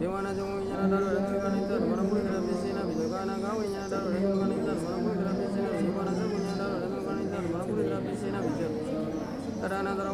Siwana jongo nyana dalo rengi kanin tar, mana puri dalo bisina bijo kana kawi nyana dalo rengi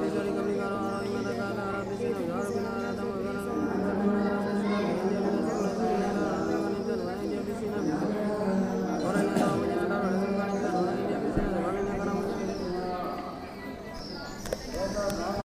Gracias, gracias.